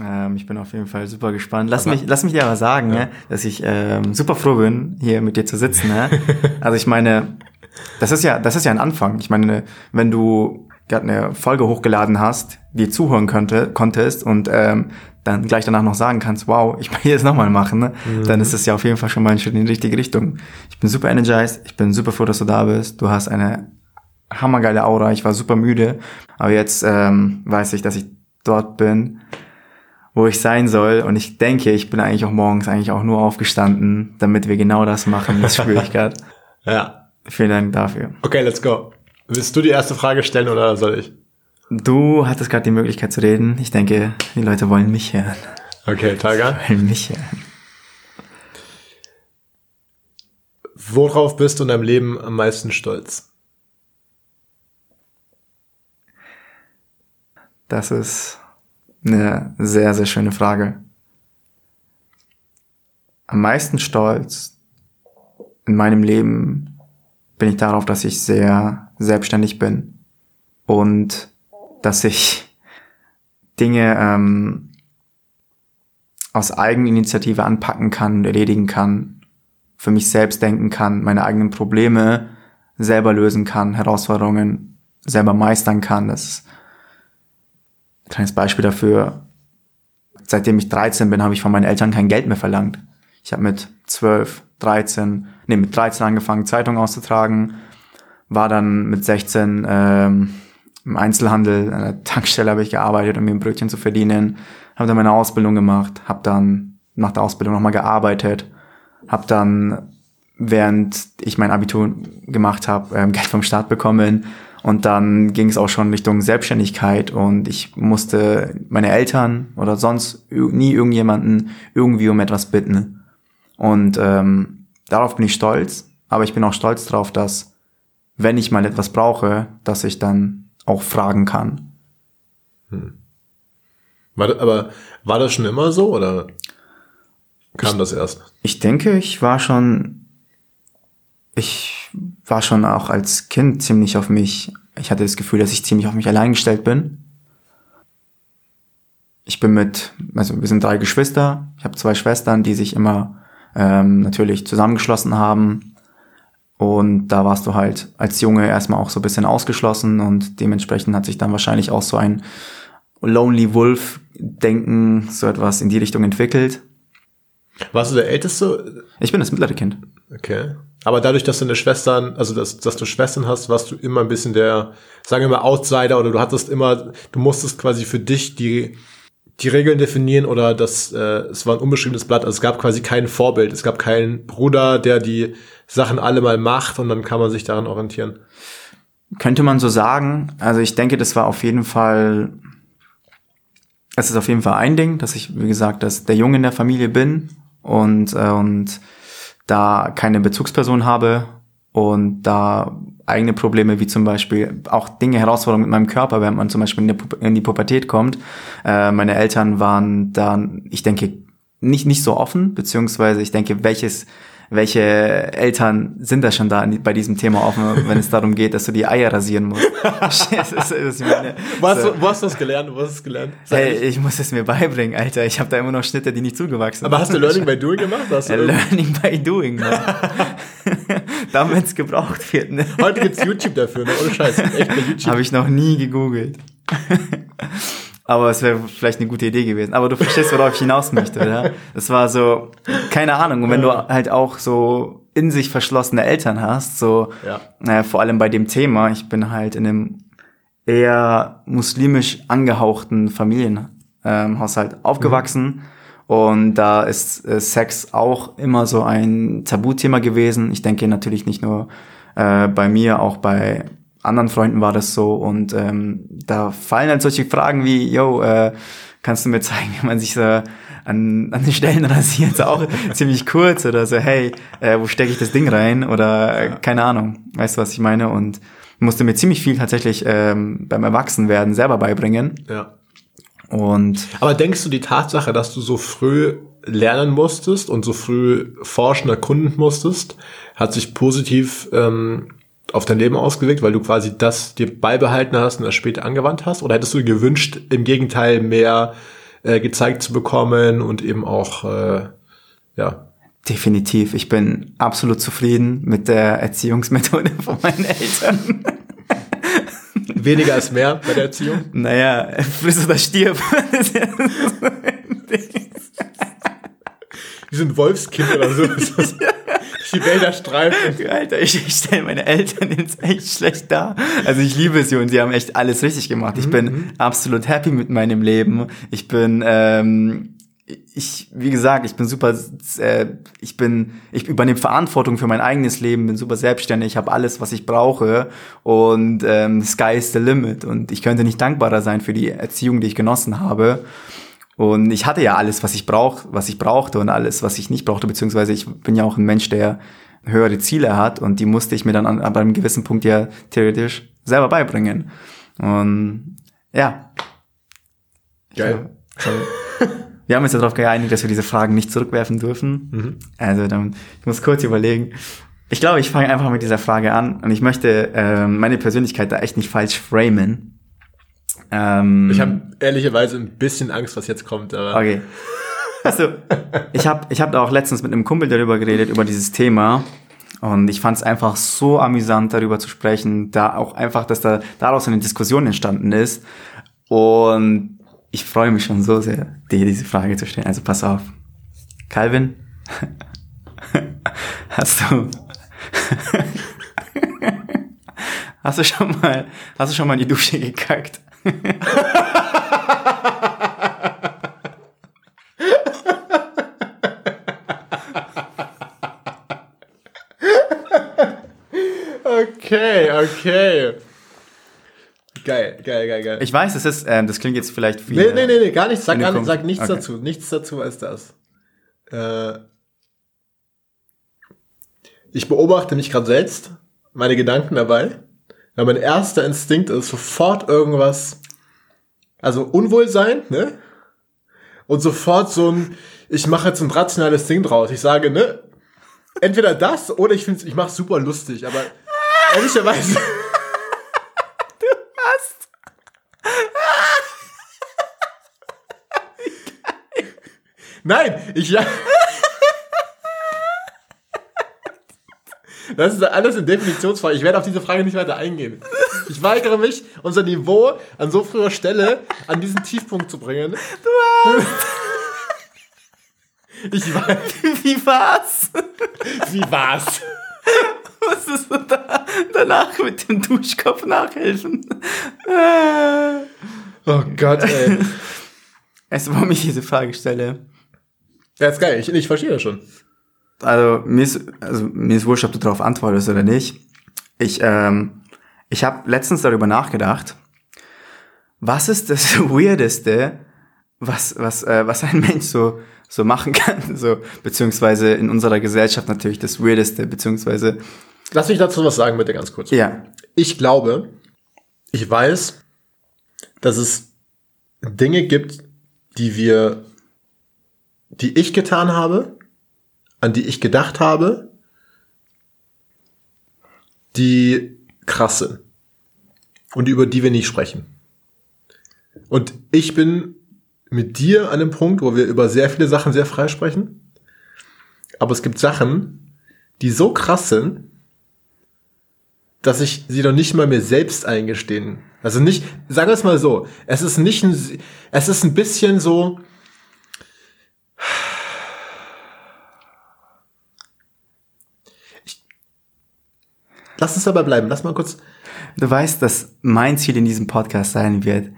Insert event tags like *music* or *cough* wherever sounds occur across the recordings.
Ähm, ich bin auf jeden Fall super gespannt. Lass mich, lass mich dir aber sagen, ja. ne, dass ich ähm, super froh bin, hier mit dir zu sitzen. Ne? *laughs* also ich meine, das ist ja, das ist ja ein Anfang. Ich meine, wenn du gerade eine Folge hochgeladen hast, die zuhören könnte, konntest und ähm, dann gleich danach noch sagen kannst, wow, ich will jetzt nochmal machen, ne? Mhm. dann ist es ja auf jeden Fall schon mal ein Schritt in die richtige Richtung. Ich bin super energized, ich bin super froh, dass du da bist. Du hast eine hammergeile Aura, ich war super müde, aber jetzt ähm, weiß ich, dass ich dort bin, wo ich sein soll und ich denke, ich bin eigentlich auch morgens eigentlich auch nur aufgestanden, damit wir genau das machen, das spüre ich gerade. *laughs* ja. Vielen Dank dafür. Okay, let's go. Willst du die erste Frage stellen oder soll ich? Du hattest gerade die Möglichkeit zu reden. Ich denke, die Leute wollen mich hören. Okay, Tiger. Wollen mich hören. Worauf bist du in deinem Leben am meisten stolz? Das ist eine sehr, sehr schöne Frage. Am meisten stolz in meinem Leben bin ich darauf, dass ich sehr selbstständig bin und dass ich Dinge ähm, aus Eigeninitiative anpacken kann erledigen kann, für mich selbst denken kann, meine eigenen Probleme selber lösen kann, Herausforderungen selber meistern kann. Das kleines Beispiel dafür. Seitdem ich 13 bin, habe ich von meinen Eltern kein Geld mehr verlangt. Ich habe mit 12, 13, nee, mit 13 angefangen, Zeitung auszutragen, war dann mit 16 ähm, im Einzelhandel, an der Tankstelle habe ich gearbeitet, um mir ein Brötchen zu verdienen, habe dann meine Ausbildung gemacht, habe dann nach der Ausbildung nochmal gearbeitet, habe dann, während ich mein Abitur gemacht habe, ähm, Geld vom Staat bekommen und dann ging es auch schon Richtung Selbstständigkeit und ich musste meine Eltern oder sonst nie irgendjemanden irgendwie um etwas bitten. Und ähm, darauf bin ich stolz, aber ich bin auch stolz darauf, dass wenn ich mal etwas brauche, dass ich dann auch fragen kann. Hm. War, aber war das schon immer so oder kam ich, das erst? Ich denke, ich war schon, ich war schon auch als Kind ziemlich auf mich, ich hatte das Gefühl, dass ich ziemlich auf mich allein gestellt bin. Ich bin mit, also wir sind drei Geschwister, ich habe zwei Schwestern, die sich immer ähm, natürlich zusammengeschlossen haben, und da warst du halt als Junge erstmal auch so ein bisschen ausgeschlossen und dementsprechend hat sich dann wahrscheinlich auch so ein Lonely Wolf Denken, so etwas in die Richtung entwickelt. Warst du der Älteste? Ich bin das mittlere Kind. Okay. Aber dadurch, dass du eine Schwestern, also dass, dass du Schwestern hast, warst du immer ein bisschen der, sagen wir mal, Outsider oder du hattest immer, du musstest quasi für dich die die Regeln definieren oder das, äh, es war ein unbeschriebenes Blatt. Also es gab quasi kein Vorbild. Es gab keinen Bruder, der die Sachen alle mal macht und dann kann man sich daran orientieren. Könnte man so sagen. Also ich denke, das war auf jeden Fall, es ist auf jeden Fall ein Ding, dass ich, wie gesagt, dass der Junge in der Familie bin und, äh, und da keine Bezugsperson habe und da eigene Probleme, wie zum Beispiel auch Dinge, Herausforderungen mit meinem Körper, wenn man zum Beispiel in, in die Pubertät kommt. Äh, meine Eltern waren dann, ich denke, nicht, nicht so offen, beziehungsweise ich denke, welches welche Eltern sind da schon da bei diesem Thema offen, wenn es darum geht, dass du die Eier rasieren musst. *laughs* das ist, das meine, wo, hast du, wo hast du das gelernt? Wo hast du das gelernt? hey, ich muss es mir beibringen, Alter. Ich habe da immer noch Schnitte, die nicht zugewachsen sind. Aber hast du Learning by Doing gemacht? Hast du Learning by Doing, Mann. *laughs* Damit es gebraucht wird. Ne? Heute gibt's YouTube dafür, ne? Ohne Scheiß. Echt bei *laughs* YouTube. Habe ich noch nie gegoogelt. Aber es wäre vielleicht eine gute Idee gewesen. Aber du verstehst, worauf ich hinaus möchte, oder? Das war so, keine Ahnung. Und wenn du halt auch so in sich verschlossene Eltern hast, so, ja. naja, vor allem bei dem Thema, ich bin halt in einem eher muslimisch angehauchten Familienhaushalt ähm, aufgewachsen. Mhm. Und da ist äh, Sex auch immer so ein Tabuthema gewesen. Ich denke natürlich nicht nur äh, bei mir, auch bei anderen Freunden war das so und ähm, da fallen halt solche Fragen wie, yo, äh, kannst du mir zeigen, *laughs* wie man sich so an, an den Stellen rasiert, so auch *laughs* ziemlich kurz oder so, hey, äh, wo stecke ich das Ding rein oder äh, keine Ahnung, weißt du, was ich meine und musste mir ziemlich viel tatsächlich ähm, beim Erwachsenwerden selber beibringen. Ja. Und Aber denkst du, die Tatsache, dass du so früh lernen musstest und so früh forschen, erkunden musstest, hat sich positiv ähm, auf dein Leben ausgewirkt, weil du quasi das dir beibehalten hast und das später angewandt hast? Oder hättest du gewünscht, im Gegenteil mehr äh, gezeigt zu bekommen und eben auch, äh, ja. Definitiv. Ich bin absolut zufrieden mit der Erziehungsmethode von meinen Eltern. *laughs* Weniger ist mehr bei der Erziehung? Naja, friss oder stirb. Wie so ein Wolfskind oder so. *laughs* die Wälder streifen. Alter, ich, ich stelle meine Eltern *laughs* jetzt echt schlecht dar. Also ich liebe sie und sie haben echt alles richtig gemacht. Ich bin mhm. absolut happy mit meinem Leben. Ich bin, ähm, ich, wie gesagt, ich bin super, äh, ich bin, ich übernehme Verantwortung für mein eigenes Leben, bin super selbstständig, ich habe alles, was ich brauche und ähm, sky is the limit und ich könnte nicht dankbarer sein für die Erziehung, die ich genossen habe. Und ich hatte ja alles, was ich brauch, was ich brauchte und alles, was ich nicht brauchte, beziehungsweise ich bin ja auch ein Mensch, der höhere Ziele hat und die musste ich mir dann an, an einem gewissen Punkt ja theoretisch selber beibringen. Und ja. Geil. Ja, *laughs* wir haben uns ja darauf geeinigt, dass wir diese Fragen nicht zurückwerfen dürfen. Mhm. Also dann, ich muss kurz überlegen. Ich glaube, ich fange einfach mit dieser Frage an und ich möchte äh, meine Persönlichkeit da echt nicht falsch framen. Ähm, ich habe ehrlicherweise ein bisschen Angst, was jetzt kommt. Aber okay. Also, ich habe ich hab da auch letztens mit einem Kumpel darüber geredet, über dieses Thema. Und ich fand es einfach so amüsant, darüber zu sprechen, da auch einfach, dass da daraus eine Diskussion entstanden ist. Und ich freue mich schon so sehr, dir diese Frage zu stellen. Also pass auf. Calvin, *laughs* hast du *laughs* hast du schon mal hast du schon mal in die Dusche gekackt? Okay, okay. Geil, geil, geil, geil. Ich weiß, das ist, ähm, das klingt jetzt vielleicht wie. Nee, nee, nee, nee gar nichts, sag, gar nicht, sag nichts okay. dazu, nichts dazu als das. Äh, ich beobachte mich gerade selbst, meine Gedanken dabei. Ja, mein erster Instinkt ist sofort irgendwas, also Unwohlsein, ne? Und sofort so ein, ich mache jetzt ein rationales Ding draus. Ich sage, ne? Entweder das oder ich finde ich mache super lustig, aber ehrlicherweise. *laughs* Du hast. Nein, ich ja. *laughs* Das ist alles in Definitionsfrage. Ich werde auf diese Frage nicht weiter eingehen. Ich weigere mich, unser Niveau an so früher Stelle an diesen Tiefpunkt zu bringen. Du hast. *laughs* Ich weiß. Wie war's? Wie war's? Musstest du da danach mit dem Duschkopf nachhelfen? Oh Gott, ey. Weißt du, warum ich diese Frage stelle? Ja, ist geil. Ich, ich verstehe das schon also mir ist, also mir ist wurscht, ob du darauf antwortest oder nicht. Ich, ähm, ich habe letztens darüber nachgedacht, was ist das *laughs* Weirdeste, was, was, äh, was ein Mensch so, so machen kann, *laughs* so, beziehungsweise in unserer Gesellschaft natürlich das Weirdeste, beziehungsweise. Lass mich dazu was sagen, bitte ganz kurz. Ja. Ich glaube, ich weiß, dass es Dinge gibt, die wir, die ich getan habe, an die ich gedacht habe, die krass sind und über die wir nicht sprechen. Und ich bin mit dir an einem Punkt, wo wir über sehr viele Sachen sehr frei sprechen. Aber es gibt Sachen, die so krass sind, dass ich sie doch nicht mal mir selbst eingestehen. Also nicht, sagen wir es mal so, es ist nicht ein, es ist ein bisschen so, Lass es dabei bleiben. Lass mal kurz. Du weißt, dass mein Ziel in diesem Podcast sein wird,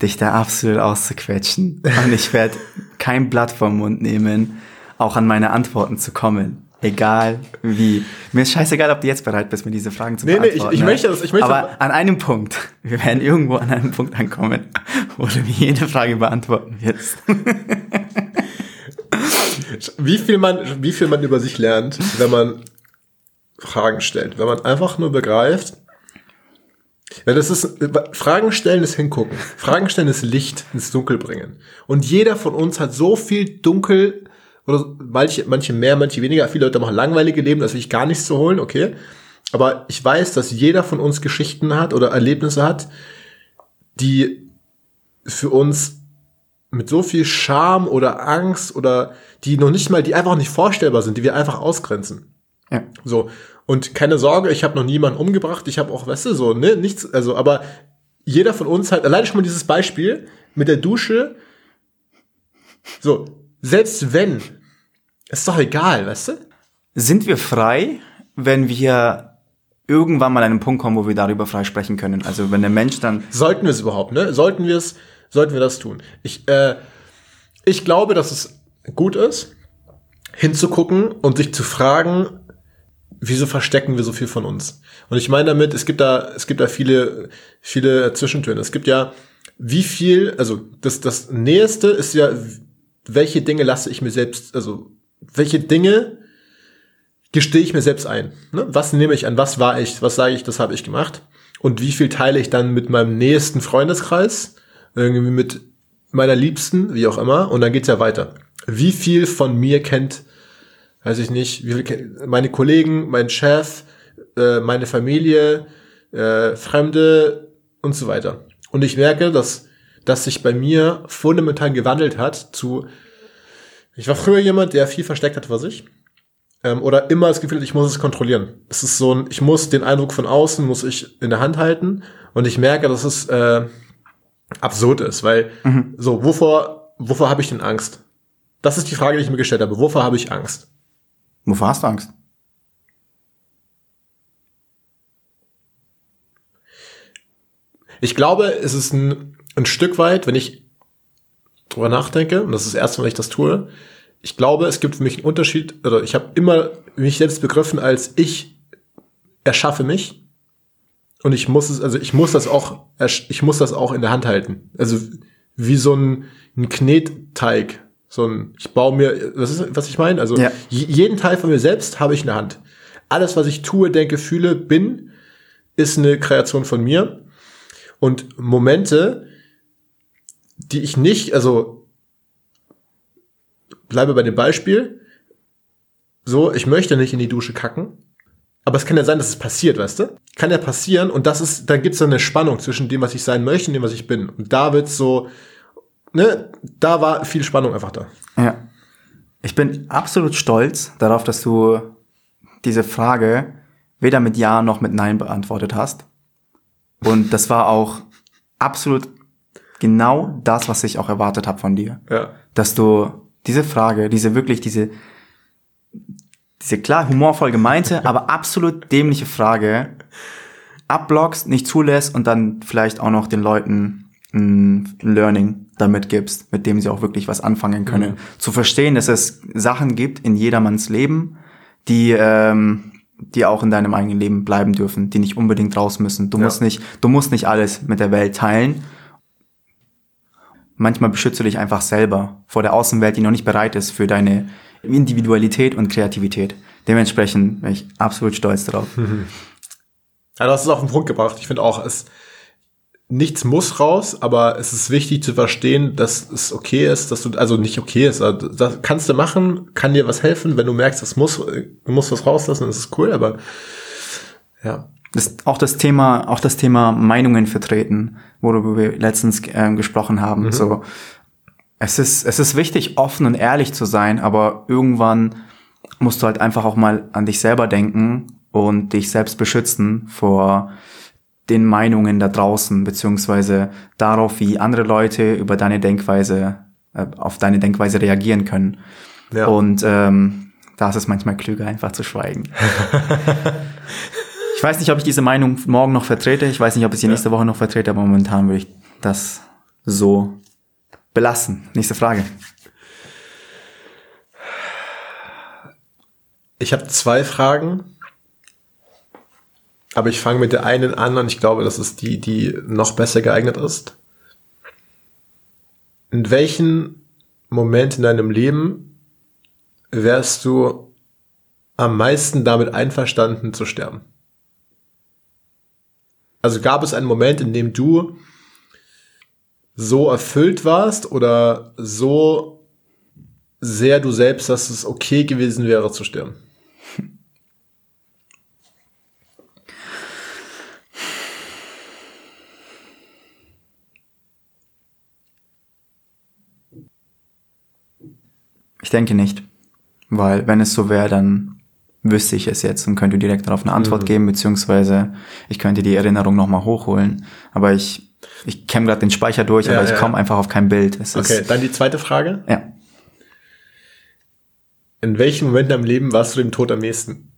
dich da absolut auszuquetschen. Und ich werde kein Blatt vom Mund nehmen, auch an meine Antworten zu kommen. Egal wie. Mir ist scheißegal, ob du jetzt bereit bist, mir diese Fragen zu nee, beantworten. Nee, ich, ich möchte das. Ich möchte Aber an einem Punkt, wir werden irgendwo an einem Punkt ankommen, wo du mir jede Frage beantworten wirst. wie viel man, wie viel man über sich lernt, wenn man Fragen stellt. Wenn man einfach nur begreift, weil das ist, Fragen stellen ist hingucken. Fragen stellen ist Licht ins Dunkel bringen. Und jeder von uns hat so viel Dunkel, oder manche, manche mehr, manche weniger. Viele Leute machen langweilige Leben, das will ich gar nichts zu holen, okay. Aber ich weiß, dass jeder von uns Geschichten hat oder Erlebnisse hat, die für uns mit so viel Scham oder Angst oder die noch nicht mal, die einfach nicht vorstellbar sind, die wir einfach ausgrenzen. Ja. So. Und keine Sorge, ich habe noch niemanden umgebracht, ich habe auch, weißt du, so, ne, nichts, also, aber jeder von uns hat, allein schon mal dieses Beispiel mit der Dusche, so, selbst wenn, ist doch egal, weißt du? Sind wir frei, wenn wir irgendwann mal an einen Punkt kommen, wo wir darüber frei sprechen können? Also wenn der Mensch dann. Sollten wir es überhaupt, ne? Sollten wir es, sollten wir das tun? Ich, äh, ich glaube, dass es gut ist, hinzugucken und sich zu fragen, wieso verstecken wir so viel von uns? Und ich meine damit, es gibt da, es gibt da viele, viele Zwischentöne. Es gibt ja, wie viel, also das, das Näheste ist ja, welche Dinge lasse ich mir selbst, also welche Dinge gestehe ich mir selbst ein? Ne? Was nehme ich an? Was war ich? Was sage ich? Das habe ich gemacht. Und wie viel teile ich dann mit meinem nächsten Freundeskreis? Irgendwie mit meiner Liebsten, wie auch immer. Und dann geht's ja weiter. Wie viel von mir kennt, weiß ich nicht, wie viel, meine Kollegen, mein Chef, äh, meine Familie, äh, Fremde und so weiter. Und ich merke, dass, dass sich bei mir fundamental gewandelt hat zu, ich war früher jemand, der viel versteckt hat vor sich ähm, oder immer das Gefühl, ich muss es kontrollieren. Es ist so ein, ich muss den Eindruck von außen, muss ich in der Hand halten und ich merke, dass es äh, absurd ist, weil mhm. so, wovor, wovor habe ich denn Angst? Das ist die Frage, die ich mir gestellt habe. Wovor habe ich Angst? Wovor hast du Angst? Ich glaube, es ist ein, ein Stück weit, wenn ich drüber nachdenke, und das ist das erste Mal, wenn ich das tue, ich glaube, es gibt für mich einen Unterschied, oder ich habe immer mich selbst begriffen als ich erschaffe mich und ich muss es, also ich muss das auch, ich muss das auch in der Hand halten. Also wie so ein, ein Knetteig. So ein, ich baue mir, was ist, was ich meine? Also ja. jeden Teil von mir selbst habe ich in der Hand. Alles, was ich tue, denke, fühle, bin, ist eine Kreation von mir. Und Momente, die ich nicht, also bleibe bei dem Beispiel. So, ich möchte nicht in die Dusche kacken. Aber es kann ja sein, dass es passiert, weißt du? Kann ja passieren und das ist, dann gibt es eine Spannung zwischen dem, was ich sein möchte und dem, was ich bin. Und da wird so, ne, da war viel Spannung einfach da. Ja. Ich bin absolut stolz darauf, dass du diese Frage weder mit Ja noch mit Nein beantwortet hast. Und das war auch absolut genau das, was ich auch erwartet habe von dir. Ja. Dass du diese Frage, diese wirklich, diese, diese klar humorvoll gemeinte, aber absolut dämliche Frage abblockst, nicht zulässt und dann vielleicht auch noch den Leuten ein Learning damit gibst, mit dem sie auch wirklich was anfangen können. Mhm. Zu verstehen, dass es Sachen gibt in jedermanns Leben, die, ähm, die auch in deinem eigenen Leben bleiben dürfen, die nicht unbedingt raus müssen. Du ja. musst nicht, du musst nicht alles mit der Welt teilen manchmal beschützt du dich einfach selber vor der Außenwelt, die noch nicht bereit ist für deine Individualität und Kreativität. Dementsprechend bin ich absolut stolz darauf. *laughs* Ja, du hast es auf den Punkt gebracht. Ich finde auch, es nichts muss raus, aber es ist wichtig zu verstehen, dass es okay ist, dass du, also nicht okay ist, also das kannst du machen, kann dir was helfen, wenn du merkst, es muss, du musst was rauslassen, das ist cool, aber ja. Das, auch das Thema, auch das Thema Meinungen vertreten, worüber wir letztens äh, gesprochen haben. Mhm. So, es ist, es ist wichtig, offen und ehrlich zu sein, aber irgendwann musst du halt einfach auch mal an dich selber denken und dich selbst beschützen vor den Meinungen da draußen, beziehungsweise darauf, wie andere Leute über deine Denkweise, äh, auf deine Denkweise reagieren können. Ja. Und ähm, da ist es manchmal klüger, einfach zu schweigen. *laughs* Ich weiß nicht, ob ich diese Meinung morgen noch vertrete. Ich weiß nicht, ob ich sie nächste Woche noch vertrete, aber momentan würde ich das so belassen. Nächste Frage. Ich habe zwei Fragen, aber ich fange mit der einen an und ich glaube, das ist die, die noch besser geeignet ist. In welchem Moment in deinem Leben wärst du am meisten damit einverstanden zu sterben? Also gab es einen Moment, in dem du so erfüllt warst oder so sehr du selbst, dass es okay gewesen wäre zu sterben? Ich denke nicht. Weil wenn es so wäre, dann wüsste ich es jetzt und könnte direkt darauf eine Antwort mhm. geben, beziehungsweise ich könnte die Erinnerung nochmal hochholen. Aber ich, ich kämme gerade den Speicher durch, ja, aber ich ja. komme einfach auf kein Bild. Es okay, ist, dann die zweite Frage. Ja. In welchem Moment im Leben warst du dem Tod am nächsten?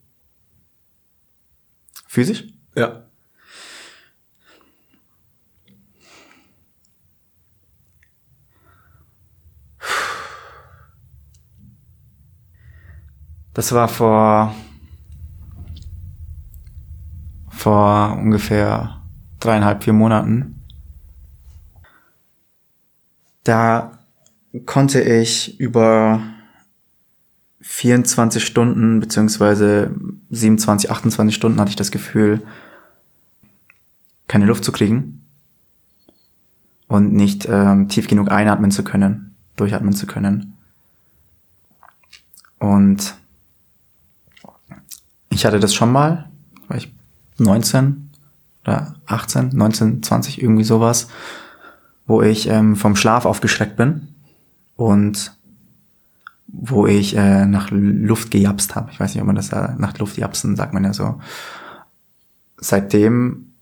Physisch? Ja. Das war vor, vor ungefähr dreieinhalb, vier Monaten. Da konnte ich über 24 Stunden beziehungsweise 27, 28 Stunden hatte ich das Gefühl, keine Luft zu kriegen und nicht ähm, tief genug einatmen zu können, durchatmen zu können. Und ich hatte das schon mal, war ich 19 oder 18, 19, 20, irgendwie sowas, wo ich ähm, vom Schlaf aufgeschreckt bin und wo ich äh, nach Luft gejapst habe. Ich weiß nicht, ob man das äh, nach Luft japsen sagt man ja so. Seitdem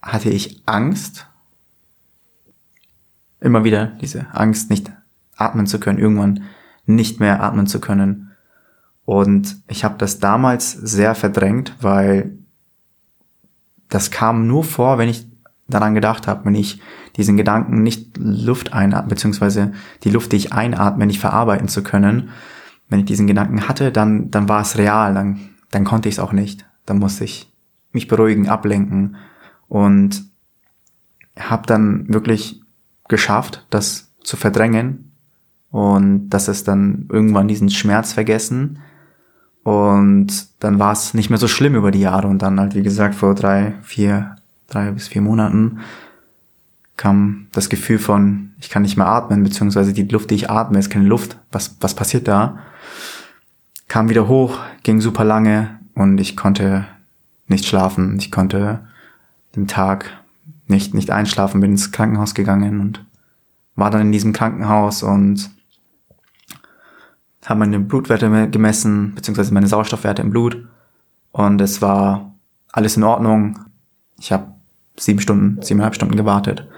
hatte ich Angst, immer wieder diese Angst, nicht atmen zu können, irgendwann nicht mehr atmen zu können. Und ich habe das damals sehr verdrängt, weil das kam nur vor, wenn ich daran gedacht habe, wenn ich diesen Gedanken nicht Luft einatme, beziehungsweise die Luft, die ich einatme, nicht verarbeiten zu können. Wenn ich diesen Gedanken hatte, dann, dann war es real, dann, dann konnte ich es auch nicht. Dann musste ich mich beruhigen, ablenken und habe dann wirklich geschafft, das zu verdrängen und dass es dann irgendwann diesen Schmerz vergessen und dann war es nicht mehr so schlimm über die Jahre. Und dann halt, wie gesagt, vor drei, vier, drei bis vier Monaten kam das Gefühl von, ich kann nicht mehr atmen, beziehungsweise die Luft, die ich atme, ist keine Luft. Was, was passiert da? Kam wieder hoch, ging super lange und ich konnte nicht schlafen. Ich konnte den Tag nicht, nicht einschlafen, bin ins Krankenhaus gegangen und war dann in diesem Krankenhaus und haben meine Blutwerte gemessen, beziehungsweise meine Sauerstoffwerte im Blut. Und es war alles in Ordnung. Ich habe sieben Stunden, siebeneinhalb Stunden gewartet.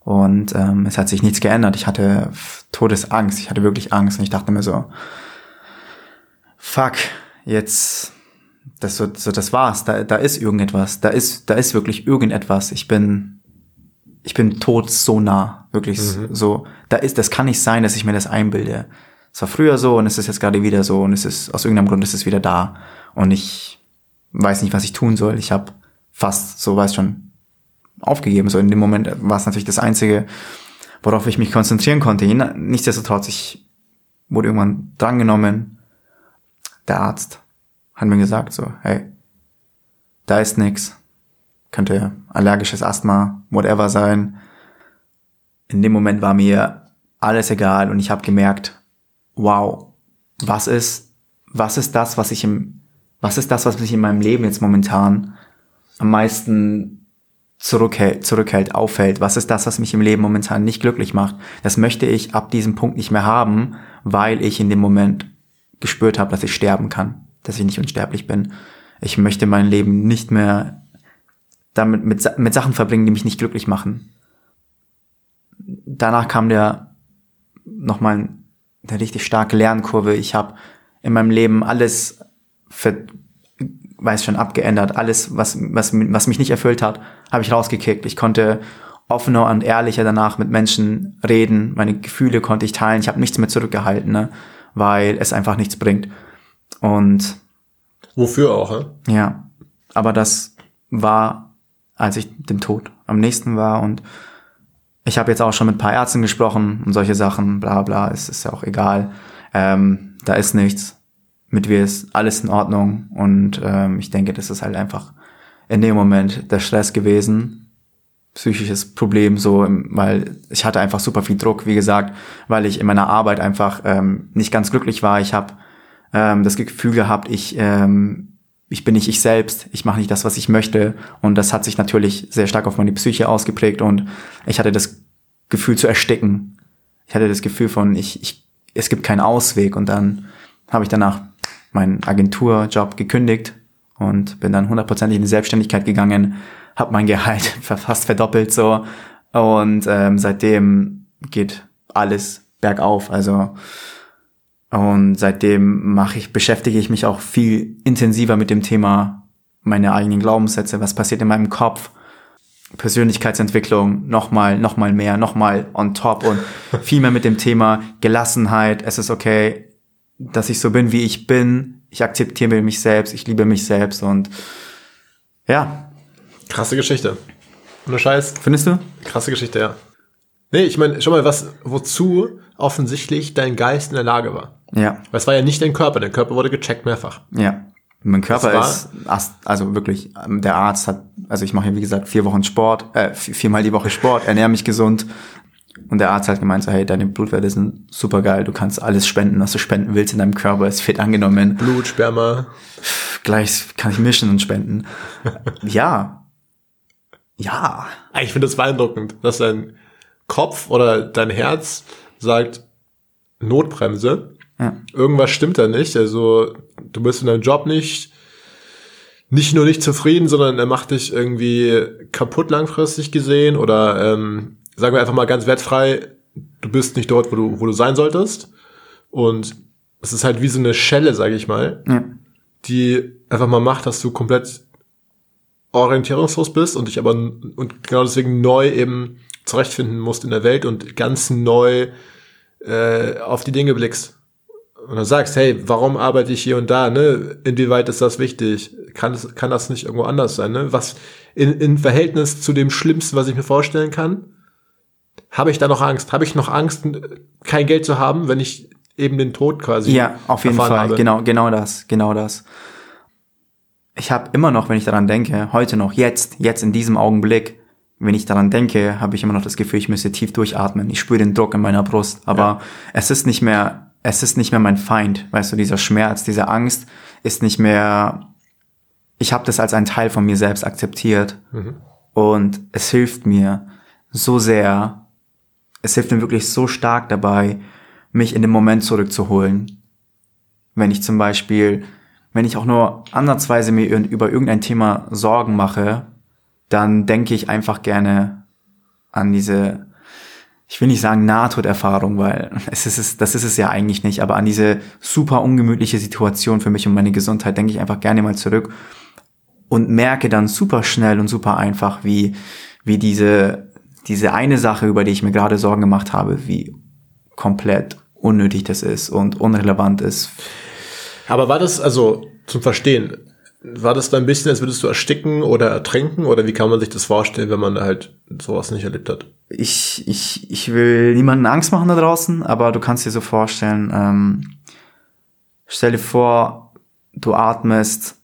Und ähm, es hat sich nichts geändert. Ich hatte Todesangst. Ich hatte wirklich Angst. Und ich dachte mir so, fuck, jetzt, das, so, so, das war's. Da, da ist irgendetwas. Da ist, da ist wirklich irgendetwas. Ich bin, ich bin tot so nah. Wirklich mhm. so. Da ist, das kann nicht sein, dass ich mir das einbilde es war früher so und es ist jetzt gerade wieder so und es ist aus irgendeinem Grund ist es wieder da und ich weiß nicht, was ich tun soll. Ich habe fast, so weiß schon, aufgegeben. So in dem Moment war es natürlich das Einzige, worauf ich mich konzentrieren konnte. Nichtsdestotrotz, ich wurde irgendwann drangenommen. Der Arzt hat mir gesagt, so, hey, da ist nix. Könnte allergisches Asthma, whatever sein. In dem Moment war mir alles egal und ich habe gemerkt, wow, was ist, was ist das, was ich im, was ist das, was mich in meinem Leben jetzt momentan am meisten zurückhält, zurückhält, auffällt? Was ist das, was mich im Leben momentan nicht glücklich macht? Das möchte ich ab diesem Punkt nicht mehr haben, weil ich in dem Moment gespürt habe, dass ich sterben kann, dass ich nicht unsterblich bin. Ich möchte mein Leben nicht mehr damit mit, mit Sachen verbringen, die mich nicht glücklich machen. Danach kam der nochmal eine richtig starke Lernkurve. Ich habe in meinem Leben alles, für, weiß schon, abgeändert. Alles, was, was, was mich nicht erfüllt hat, habe ich rausgekickt. Ich konnte offener und ehrlicher danach mit Menschen reden. Meine Gefühle konnte ich teilen. Ich habe nichts mehr zurückgehalten, ne? weil es einfach nichts bringt. Und wofür auch, ne? Ja, aber das war, als ich dem Tod am nächsten war und ich habe jetzt auch schon mit ein paar Ärzten gesprochen und solche Sachen, bla bla, es ist ja auch egal. Ähm, da ist nichts. Mit mir ist alles in Ordnung. Und ähm, ich denke, das ist halt einfach in dem Moment der Stress gewesen. Psychisches Problem, so, weil ich hatte einfach super viel Druck, wie gesagt, weil ich in meiner Arbeit einfach ähm, nicht ganz glücklich war. Ich habe ähm, das Gefühl gehabt, ich ähm, ich bin nicht ich selbst, ich mache nicht das, was ich möchte. Und das hat sich natürlich sehr stark auf meine Psyche ausgeprägt und ich hatte das Gefühl zu ersticken. Ich hatte das Gefühl von, ich, ich, es gibt keinen Ausweg. Und dann habe ich danach meinen Agenturjob gekündigt und bin dann hundertprozentig in die Selbstständigkeit gegangen, habe mein Gehalt *laughs* fast verdoppelt so und ähm, seitdem geht alles bergauf. Also und seitdem mache ich beschäftige ich mich auch viel intensiver mit dem Thema meine eigenen Glaubenssätze, was passiert in meinem Kopf, Persönlichkeitsentwicklung, nochmal, nochmal mehr, nochmal on top und *laughs* viel mehr mit dem Thema Gelassenheit. Es ist okay, dass ich so bin, wie ich bin. Ich akzeptiere mich selbst, ich liebe mich selbst und ja. Krasse Geschichte. Ohne Scheiß. Findest du? Krasse Geschichte, ja. Nee, ich meine, schau mal, was, wozu offensichtlich dein Geist in der Lage war. Ja. Weil es war ja nicht dein Körper, dein Körper wurde gecheckt mehrfach. Ja. Mein Körper ist, also wirklich, ähm, der Arzt hat, also ich mache ja wie gesagt vier Wochen Sport, äh, vi- viermal die Woche Sport, ernähre mich gesund. Und der Arzt hat gemeint, so, hey, deine Blutwerte sind super geil, du kannst alles spenden, was du spenden willst in deinem Körper, es wird angenommen. Blut, Sperma. Gleich kann ich mischen und spenden. *laughs* ja. Ja. Ich finde das beeindruckend, dass dein Kopf oder dein Herz sagt, Notbremse. Ja. Irgendwas stimmt da nicht. Also du bist in deinem Job nicht, nicht nur nicht zufrieden, sondern er macht dich irgendwie kaputt langfristig gesehen oder ähm, sagen wir einfach mal ganz wertfrei, du bist nicht dort, wo du, wo du sein solltest. Und es ist halt wie so eine Schelle, sage ich mal, ja. die einfach mal macht, dass du komplett orientierungslos bist und dich aber und genau deswegen neu eben zurechtfinden musst in der Welt und ganz neu äh, auf die Dinge blickst. Und dann sagst, hey, warum arbeite ich hier und da, ne? Inwieweit ist das wichtig? Kann, es, kann das nicht irgendwo anders sein, ne? Was in, in Verhältnis zu dem Schlimmsten, was ich mir vorstellen kann, habe ich da noch Angst? Habe ich noch Angst, kein Geld zu haben, wenn ich eben den Tod quasi Ja, auf jeden Fall. habe? Genau, genau das, genau das. Ich habe immer noch, wenn ich daran denke, heute noch, jetzt, jetzt in diesem Augenblick, wenn ich daran denke, habe ich immer noch das Gefühl, ich müsste tief durchatmen. Ich spüre den Druck in meiner Brust, aber Ja. es ist nicht mehr, es ist nicht mehr mein Feind, weißt du, dieser Schmerz, diese Angst ist nicht mehr. Ich habe das als einen Teil von mir selbst akzeptiert und es hilft mir so sehr. Es hilft mir wirklich so stark dabei, mich in den Moment zurückzuholen, wenn ich zum Beispiel, wenn ich auch nur ansatzweise mir ir- über irgendein Thema Sorgen mache, dann denke ich einfach gerne an diese, ich will nicht sagen Nahtoderfahrung, weil es ist es, das ist es ja eigentlich nicht, aber an diese super ungemütliche Situation für mich und meine Gesundheit denke ich einfach gerne mal zurück und merke dann super schnell und super einfach, wie, wie diese, diese eine Sache, über die ich mir gerade Sorgen gemacht habe, wie komplett unnötig das ist und unrelevant ist. Aber war das, also zum Verstehen, war das da ein bisschen, als würdest du ersticken oder ertrinken oder wie kann man sich das vorstellen, wenn man halt sowas nicht erlebt hat? Ich, ich, ich will niemanden Angst machen da draußen, aber du kannst dir so vorstellen, ähm, stell dir vor, du atmest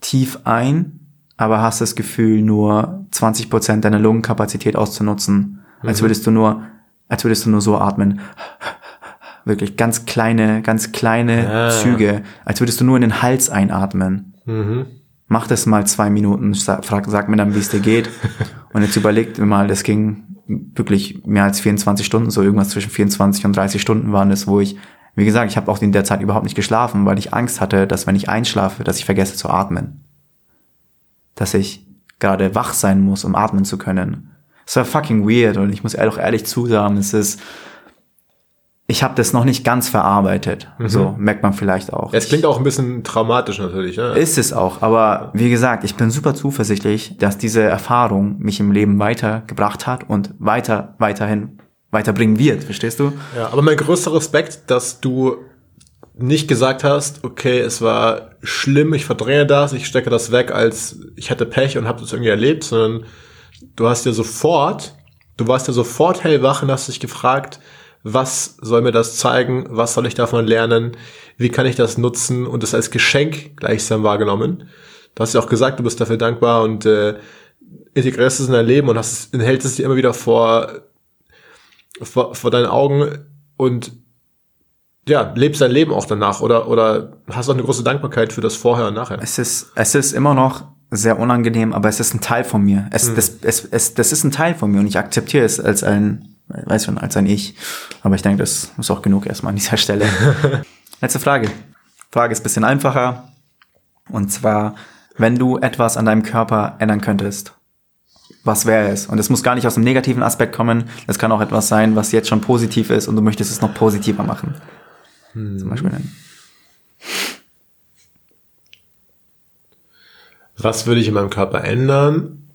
tief ein, aber hast das Gefühl, nur 20 Prozent deiner Lungenkapazität auszunutzen. Als würdest du nur, als würdest du nur so atmen. Wirklich ganz kleine, ganz kleine Ah. Züge, als würdest du nur in den Hals einatmen. Mach das mal zwei Minuten, sag, frag, sag mir dann, wie es dir geht. *laughs* Und jetzt überlegt mir mal, das ging wirklich mehr als 24 Stunden, so irgendwas zwischen 24 und 30 Stunden waren es, wo ich, wie gesagt, ich habe auch in der Zeit überhaupt nicht geschlafen, weil ich Angst hatte, dass wenn ich einschlafe, dass ich vergesse zu atmen. Dass ich gerade wach sein muss, um atmen zu können. Es war fucking weird und ich muss ehrlich, ehrlich zusagen, es ist, ich habe das noch nicht ganz verarbeitet. So merkt man vielleicht auch. Es klingt auch ein bisschen traumatisch natürlich, ne? Ist es auch, aber wie gesagt, ich bin super zuversichtlich, dass diese Erfahrung mich im Leben weitergebracht hat und weiter, weiterhin weiterbringen wird, verstehst du? Ja, aber mein größter Respekt, dass du nicht gesagt hast, okay, es war schlimm, ich verdränge das, ich stecke das weg, als ich hatte Pech und habe das irgendwie erlebt, sondern du hast ja sofort, du warst ja sofort hellwach und hast dich gefragt, was soll mir das zeigen, was soll ich davon lernen, wie kann ich das nutzen und das als Geschenk gleichsam wahrgenommen. Du hast ja auch gesagt, du bist dafür dankbar und äh, integrierst es in dein Leben und hast es, hältst es dir immer wieder vor, vor, vor deinen Augen und ja, lebst dein Leben auch danach oder, oder hast auch eine große Dankbarkeit für das Vorher und Nachher. Es ist, es ist immer noch sehr unangenehm, aber es ist ein Teil von mir. Es, das, es, es, das ist ein Teil von mir und ich akzeptiere es als ein, weiß schon, als ein Ich. Aber ich denke, das ist auch genug erstmal an dieser Stelle. *laughs* Letzte Frage. Frage ist ein bisschen einfacher. Und zwar, wenn du etwas an deinem Körper ändern könntest, was wäre es? Und es muss gar nicht aus einem negativen Aspekt kommen. Es kann auch etwas sein, was jetzt schon positiv ist und du möchtest es noch positiver machen. Hm. Zum Beispiel. Was würde ich in meinem Körper ändern?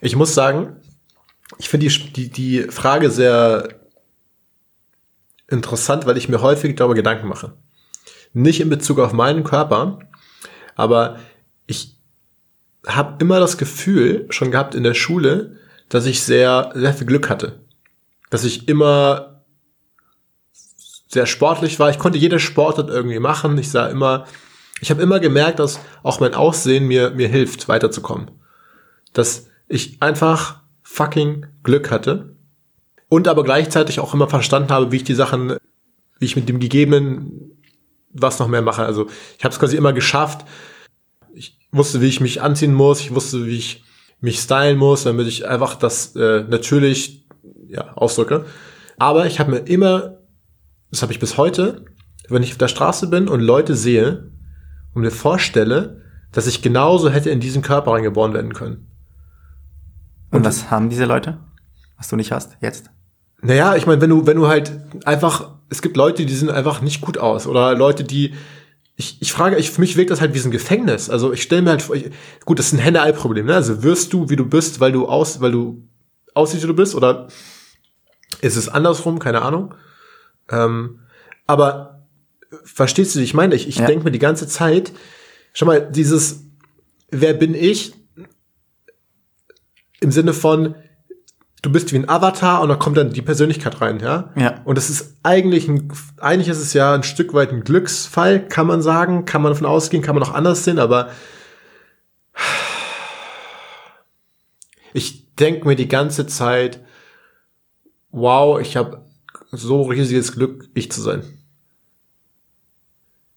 Ich muss sagen, ich finde die, die, die Frage sehr interessant, weil ich mir häufig darüber Gedanken mache. Nicht in Bezug auf meinen Körper, aber ich habe immer das Gefühl schon gehabt in der Schule, dass ich sehr, sehr viel Glück hatte. Dass ich immer sehr sportlich war. Ich konnte jede Sportart irgendwie machen. Ich sah immer, ich habe immer gemerkt, dass auch mein Aussehen mir, mir hilft, weiterzukommen. Dass ich einfach fucking Glück hatte. Und aber gleichzeitig auch immer verstanden habe, wie ich die Sachen, wie ich mit dem Gegebenen was noch mehr mache. Also ich habe es quasi immer geschafft, wusste, wie ich mich anziehen muss, ich wusste, wie ich mich stylen muss, damit ich einfach das äh, natürlich ja, ausdrücke. Aber ich habe mir immer, das habe ich bis heute, wenn ich auf der Straße bin und Leute sehe und mir vorstelle, dass ich genauso hätte in diesen Körper reingeboren werden können. Und, und was haben diese Leute, was du nicht hast jetzt? Naja, ich meine, wenn du, wenn du halt einfach, es gibt Leute, die sehen einfach nicht gut aus oder Leute, die ich, ich frage, ich, für mich wirkt das halt wie so ein Gefängnis. Also ich stelle mir halt vor, ich, gut, das ist ein Henne-Ei-Problem, ne? Also wirst du, wie du bist, weil du aus, weil du aussiehst, wie du bist, oder ist es andersrum, keine Ahnung. Ähm, aber verstehst du, ich meine, ich, ich ja. denke mir die ganze Zeit, schau mal, dieses, wer bin ich? Im Sinne von, du bist wie ein Avatar und da kommt dann die Persönlichkeit rein, ja? Ja. Und das ist eigentlich ein, eigentlich ist es ja ein Stück weit ein Glücksfall, kann man sagen, kann man davon ausgehen, kann man auch anders sehen, aber ich denke mir die ganze Zeit, wow, ich habe so riesiges Glück, ich zu sein.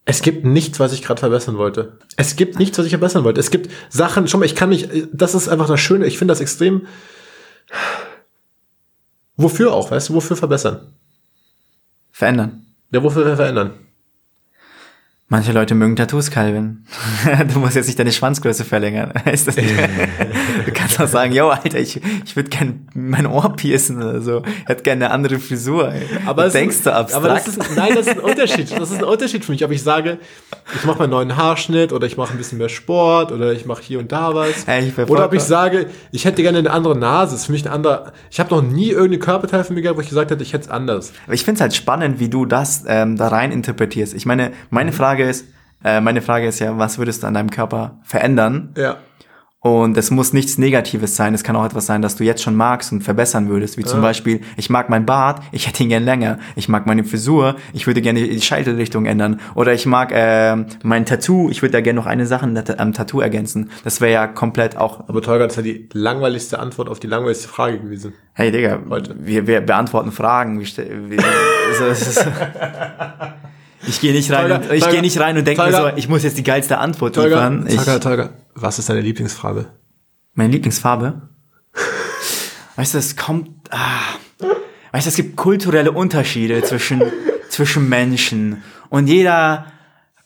Es gibt nichts, was ich gerade verbessern wollte. Es gibt nichts, was ich verbessern wollte. Es gibt Sachen, schon mal, ich kann nicht, das ist einfach das Schöne, ich finde das extrem Wofür auch, weißt du, wofür verbessern? Verändern. Ja, wofür verändern? Manche Leute mögen Tattoos, Calvin. *laughs* du musst jetzt nicht deine Schwanzgröße verlängern. Ist das nicht? du kannst auch sagen, yo, Alter, ich, ich würde gerne mein Ohr piercen oder so. Ich hätte gerne eine andere Frisur. Aber du denkst du abstrakt? Aber das ist, nein, das ist ein Unterschied. Das ist ein Unterschied für mich. Ob ich sage, ich mache meinen neuen Haarschnitt oder ich mache ein bisschen mehr Sport oder ich mache hier und da was. Hey, oder ob ich sage, ich hätte gerne eine andere Nase. Das ist für mich ein anderer. Ich habe noch nie irgendeine Körperteil von mir gehabt, wo ich gesagt hätte, ich hätte es anders. Aber ich finde es halt spannend, wie du das ähm, da rein interpretierst. Ich meine, meine mhm. Frage Frage ist, äh, meine Frage ist ja, was würdest du an deinem Körper verändern? Ja. Und es muss nichts Negatives sein. Es kann auch etwas sein, das du jetzt schon magst und verbessern würdest. Wie zum ja. Beispiel, ich mag meinen Bart, ich hätte ihn gern länger. Ich mag meine Frisur, ich würde gerne die Scheitelrichtung ändern. Oder ich mag äh, mein Tattoo, ich würde da gerne noch eine Sache am Tattoo ergänzen. Das wäre ja komplett auch. Aber Tolga, das ist ja die langweiligste Antwort auf die langweiligste Frage gewesen. Hey Digga, wir, wir beantworten Fragen. Wir, wir, *laughs* also, *laughs* Ich gehe nicht rein, Tolga, und, ich gehe nicht rein und denke mir so, ich muss jetzt die geilste Antwort Tolga, liefern. Ich, Tolga, Tolga, was ist deine Lieblingsfarbe? Meine Lieblingsfarbe? weißt du, es kommt, ah, weißt du, es gibt kulturelle Unterschiede zwischen, zwischen Menschen und jeder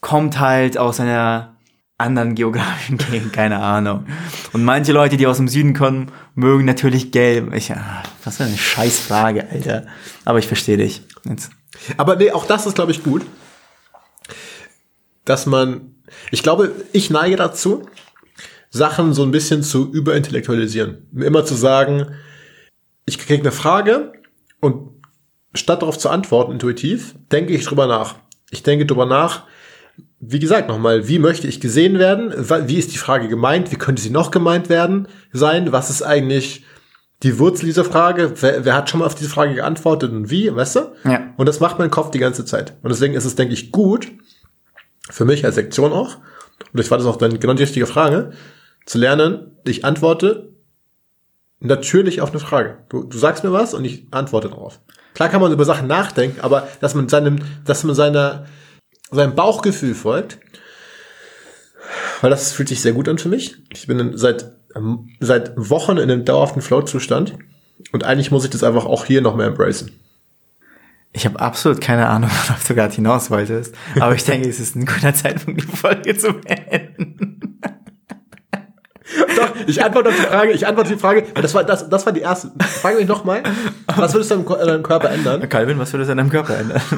kommt halt aus einer anderen geografischen *laughs* Gegend, keine Ahnung. Und manche Leute, die aus dem Süden kommen, mögen natürlich gelb. Ich, ah, was für eine Scheißfrage, Alter. Aber ich verstehe dich. Jetzt. Aber nee, auch das ist, glaube ich, gut dass man, ich glaube, ich neige dazu, Sachen so ein bisschen zu überintellektualisieren. Immer zu sagen, ich kriege eine Frage und statt darauf zu antworten intuitiv, denke ich drüber nach. Ich denke drüber nach, wie gesagt, nochmal, wie möchte ich gesehen werden? Wie ist die Frage gemeint? Wie könnte sie noch gemeint werden sein? Was ist eigentlich die Wurzel dieser Frage? Wer, wer hat schon mal auf diese Frage geantwortet und wie, weißt du? Ja. Und das macht mein Kopf die ganze Zeit. Und deswegen ist es, denke ich, gut, für mich als Sektion auch, und ich war das auch dann genau die richtige Frage, zu lernen, ich antworte natürlich auf eine Frage. Du, du sagst mir was und ich antworte darauf. Klar kann man über Sachen nachdenken, aber dass man seinem, dass man seiner, seinem Bauchgefühl folgt, weil das fühlt sich sehr gut an für mich. Ich bin seit, seit Wochen in einem dauerhaften Flow-Zustand Und eigentlich muss ich das einfach auch hier noch mehr embracen. Ich habe absolut keine Ahnung, *laughs* worauf du gerade hinaus wolltest, aber ich denke, es ist ein guter Zeitpunkt, die Folge zu beenden. Doch, ich antworte auf die Frage, ich antworte die Frage, das war, das, das war die erste. Frage mich nochmal, was würdest du an deinem Körper ändern? Calvin, was würdest du an deinem Körper ändern? *laughs*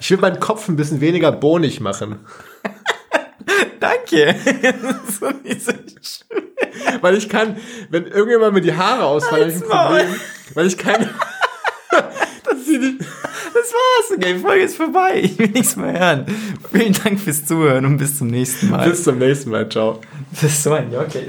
Ich will meinen Kopf ein bisschen weniger bohnig machen. Danke. *laughs* so nicht so. Weil ich kann, wenn irgendjemand mir die Haare ausfallen, habe ich ein Problem. Weil ich kann. *laughs* das, nicht, das war's. Okay, die Folge ist vorbei. Ich will nichts mehr hören. Vielen Dank fürs Zuhören und bis zum nächsten Mal. Bis zum nächsten Mal. Ciao. *laughs* Das ist so ein Okay.